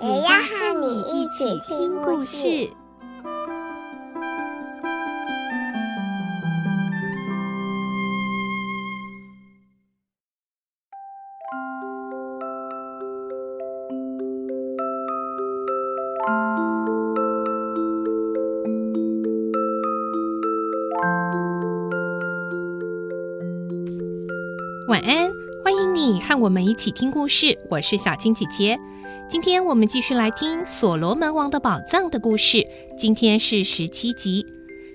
也要和你一起听故事。晚安，你和我们一起听故事。我是小青姐姐。今天我们继续来听《所罗门王的宝藏》的故事。今天是十七集。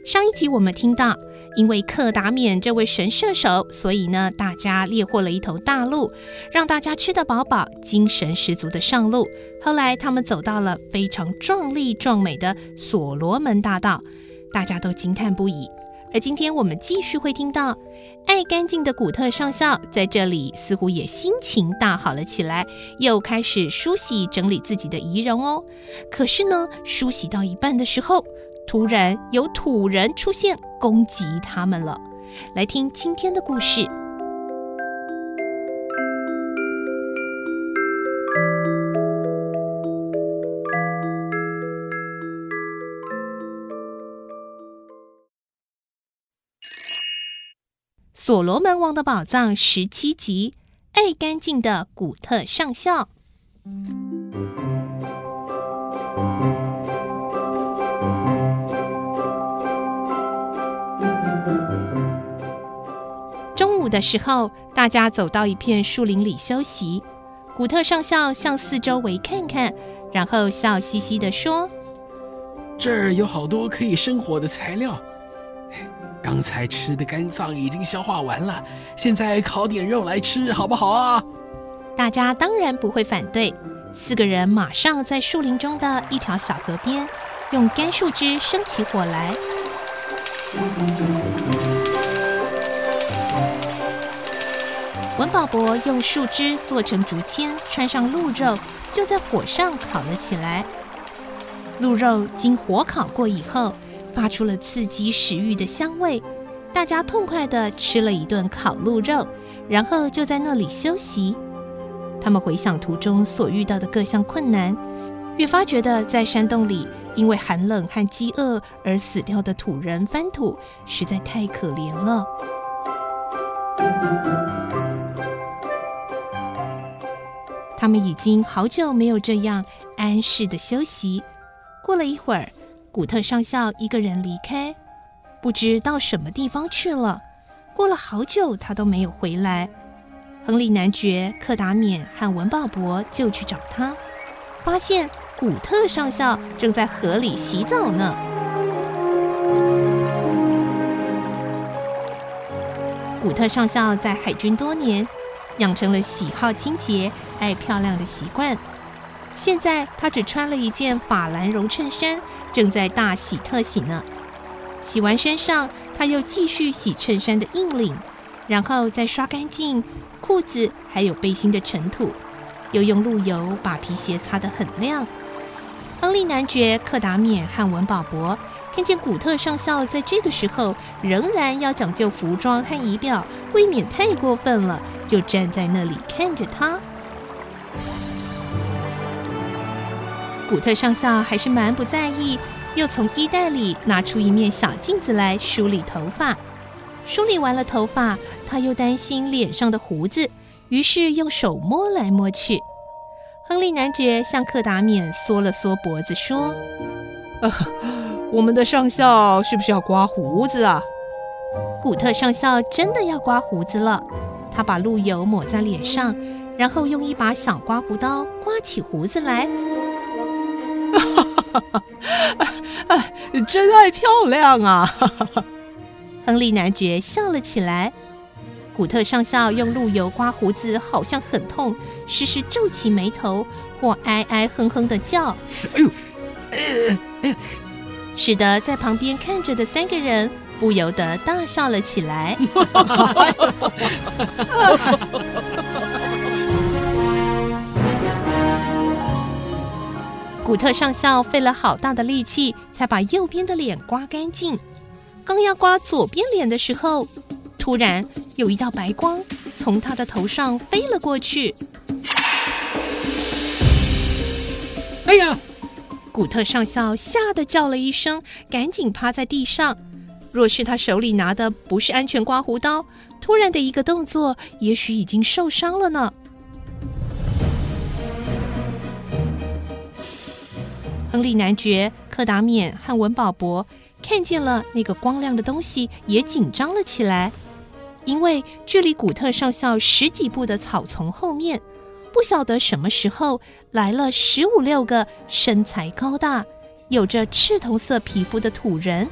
上一集我们听到，因为克达缅这位神射手，所以呢，大家猎获了一头大鹿，让大家吃得饱饱，精神十足的上路。后来他们走到了非常壮丽壮美的所罗门大道，大家都惊叹不已。而今天我们继续会听到，爱干净的古特上校在这里似乎也心情大好了起来，又开始梳洗整理自己的仪容哦。可是呢，梳洗到一半的时候，突然有土人出现攻击他们了。来听今天的故事。所罗门王的宝藏十七集：爱干净的古特上校。中午的时候，大家走到一片树林里休息。古特上校向四周围看看，然后笑嘻嘻地说：“这儿有好多可以生火的材料。”刚才吃的肝脏已经消化完了，现在烤点肉来吃，好不好啊？大家当然不会反对。四个人马上在树林中的一条小河边，用干树枝生起火来。文保博用树枝做成竹签，穿上鹿肉，就在火上烤了起来。鹿肉经火烤过以后，发出了刺激食欲的香味，大家痛快地吃了一顿烤鹿肉，然后就在那里休息。他们回想途中所遇到的各项困难，越发觉得在山洞里因为寒冷和饥饿而死掉的土人翻土实在太可怜了。他们已经好久没有这样安适的休息。过了一会儿。古特上校一个人离开，不知到什么地方去了。过了好久，他都没有回来。亨利男爵、克达缅和文鲍勃就去找他，发现古特上校正在河里洗澡呢。古特上校在海军多年，养成了喜好清洁、爱漂亮的习惯。现在他只穿了一件法兰绒衬衫，正在大洗特洗呢。洗完身上，他又继续洗衬衫的硬领，然后再刷干净裤子还有背心的尘土，又用鹿油把皮鞋擦得很亮。亨利男爵、克达缅和文保博看见古特上校在这个时候仍然要讲究服装和仪表，未免太过分了，就站在那里看着他。古特上校还是蛮不在意，又从衣袋里拿出一面小镜子来梳理头发。梳理完了头发，他又担心脸上的胡子，于是用手摸来摸去。亨利男爵向克达缅缩了缩脖子，说：“呃，我们的上校是不是要刮胡子啊？”古特上校真的要刮胡子了，他把鹿油抹在脸上，然后用一把小刮胡刀刮起胡子来。哈哈哈！哎，真爱漂亮啊！亨利男爵笑了起来。古特上校用路油刮胡子，好像很痛，时时皱起眉头，或哀哀哼哼的叫。哎呦，哎哎，使得在旁边看着的三个人不由得大笑了起来。古特上校费了好大的力气，才把右边的脸刮干净。刚要刮左边脸的时候，突然有一道白光从他的头上飞了过去。哎呀！古特上校吓得叫了一声，赶紧趴在地上。若是他手里拿的不是安全刮胡刀，突然的一个动作，也许已经受伤了呢。亨利男爵、柯达冕和文保博看见了那个光亮的东西，也紧张了起来，因为距离古特上校十几步的草丛后面，不晓得什么时候来了十五六个身材高大、有着赤铜色皮肤的土人。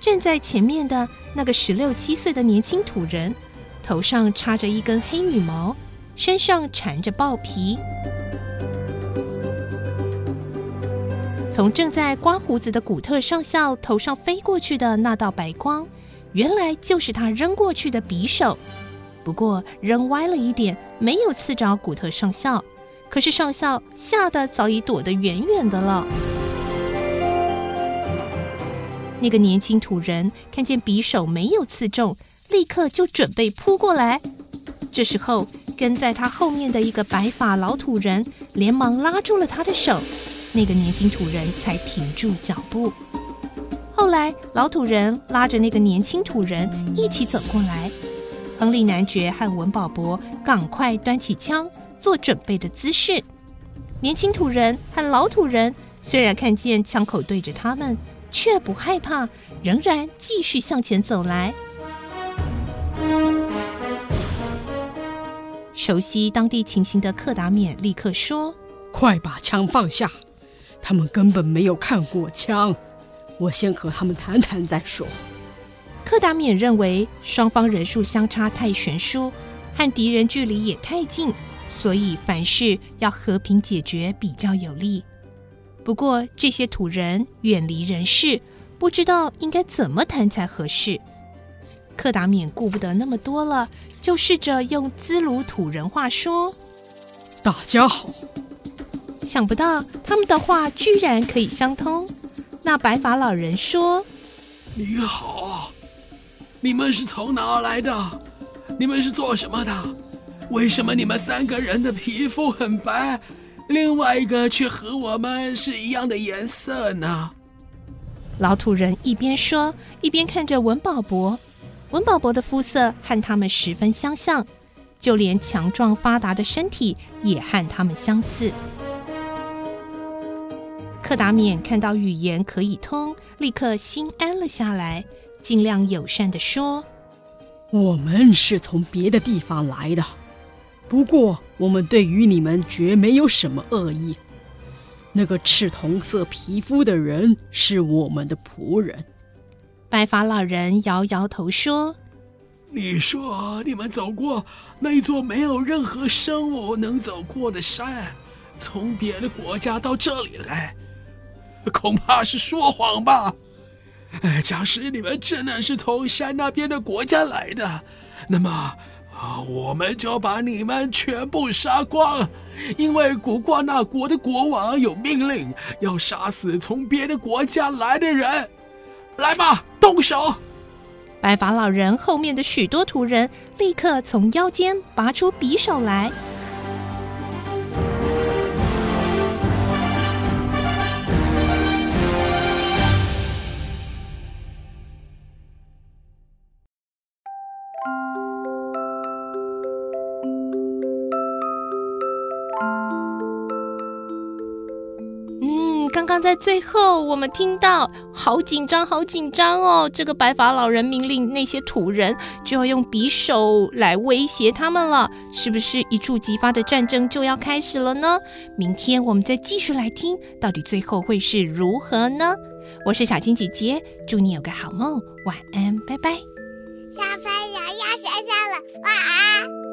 站在前面的那个十六七岁的年轻土人，头上插着一根黑羽毛，身上缠着豹皮。从正在刮胡子的古特上校头上飞过去的那道白光，原来就是他扔过去的匕首。不过扔歪了一点，没有刺着古特上校。可是上校吓得早已躲得远远的了。那个年轻土人看见匕首没有刺中，立刻就准备扑过来。这时候，跟在他后面的一个白发老土人连忙拉住了他的手。那个年轻土人才停住脚步。后来，老土人拉着那个年轻土人一起走过来。亨利男爵和文保博赶快端起枪，做准备的姿势。年轻土人和老土人虽然看见枪口对着他们，却不害怕，仍然继续向前走来。熟悉当地情形的克达冕立刻说：“快把枪放下！”他们根本没有看过枪，我先和他们谈谈再说。柯达冕认为双方人数相差太悬殊，和敌人距离也太近，所以凡事要和平解决比较有利。不过这些土人远离人世，不知道应该怎么谈才合适。柯达冕顾不得那么多了，就试着用兹鲁土人话说：“大家好。”想不到他们的话居然可以相通。那白发老人说：“你好，你们是从哪来的？你们是做什么的？为什么你们三个人的皮肤很白，另外一个却和我们是一样的颜色呢？”老土人一边说，一边看着文保博。文保博的肤色和他们十分相像，就连强壮发达的身体也和他们相似。柯达冕看到语言可以通，立刻心安了下来，尽量友善地说：“我们是从别的地方来的，不过我们对于你们绝没有什么恶意。那个赤铜色皮肤的人是我们的仆人。”白发老人摇摇头说：“你说你们走过那座没有任何生物能走过的山，从别的国家到这里来。” 恐怕是说谎吧。哎，假使你们真的是从山那边的国家来的，那么啊，我们就把你们全部杀光，因为古瓜那国的国王有命令，要杀死从别的国家来的人。来吧，动手！白发老人后面的许多土人立刻从腰间拔出匕首来。刚刚在最后，我们听到好紧张，好紧张哦！这个白发老人命令那些土人就要用匕首来威胁他们了，是不是一触即发的战争就要开始了呢？明天我们再继续来听，到底最后会是如何呢？我是小青姐姐，祝你有个好梦，晚安，拜拜。小朋友要睡觉了，晚安。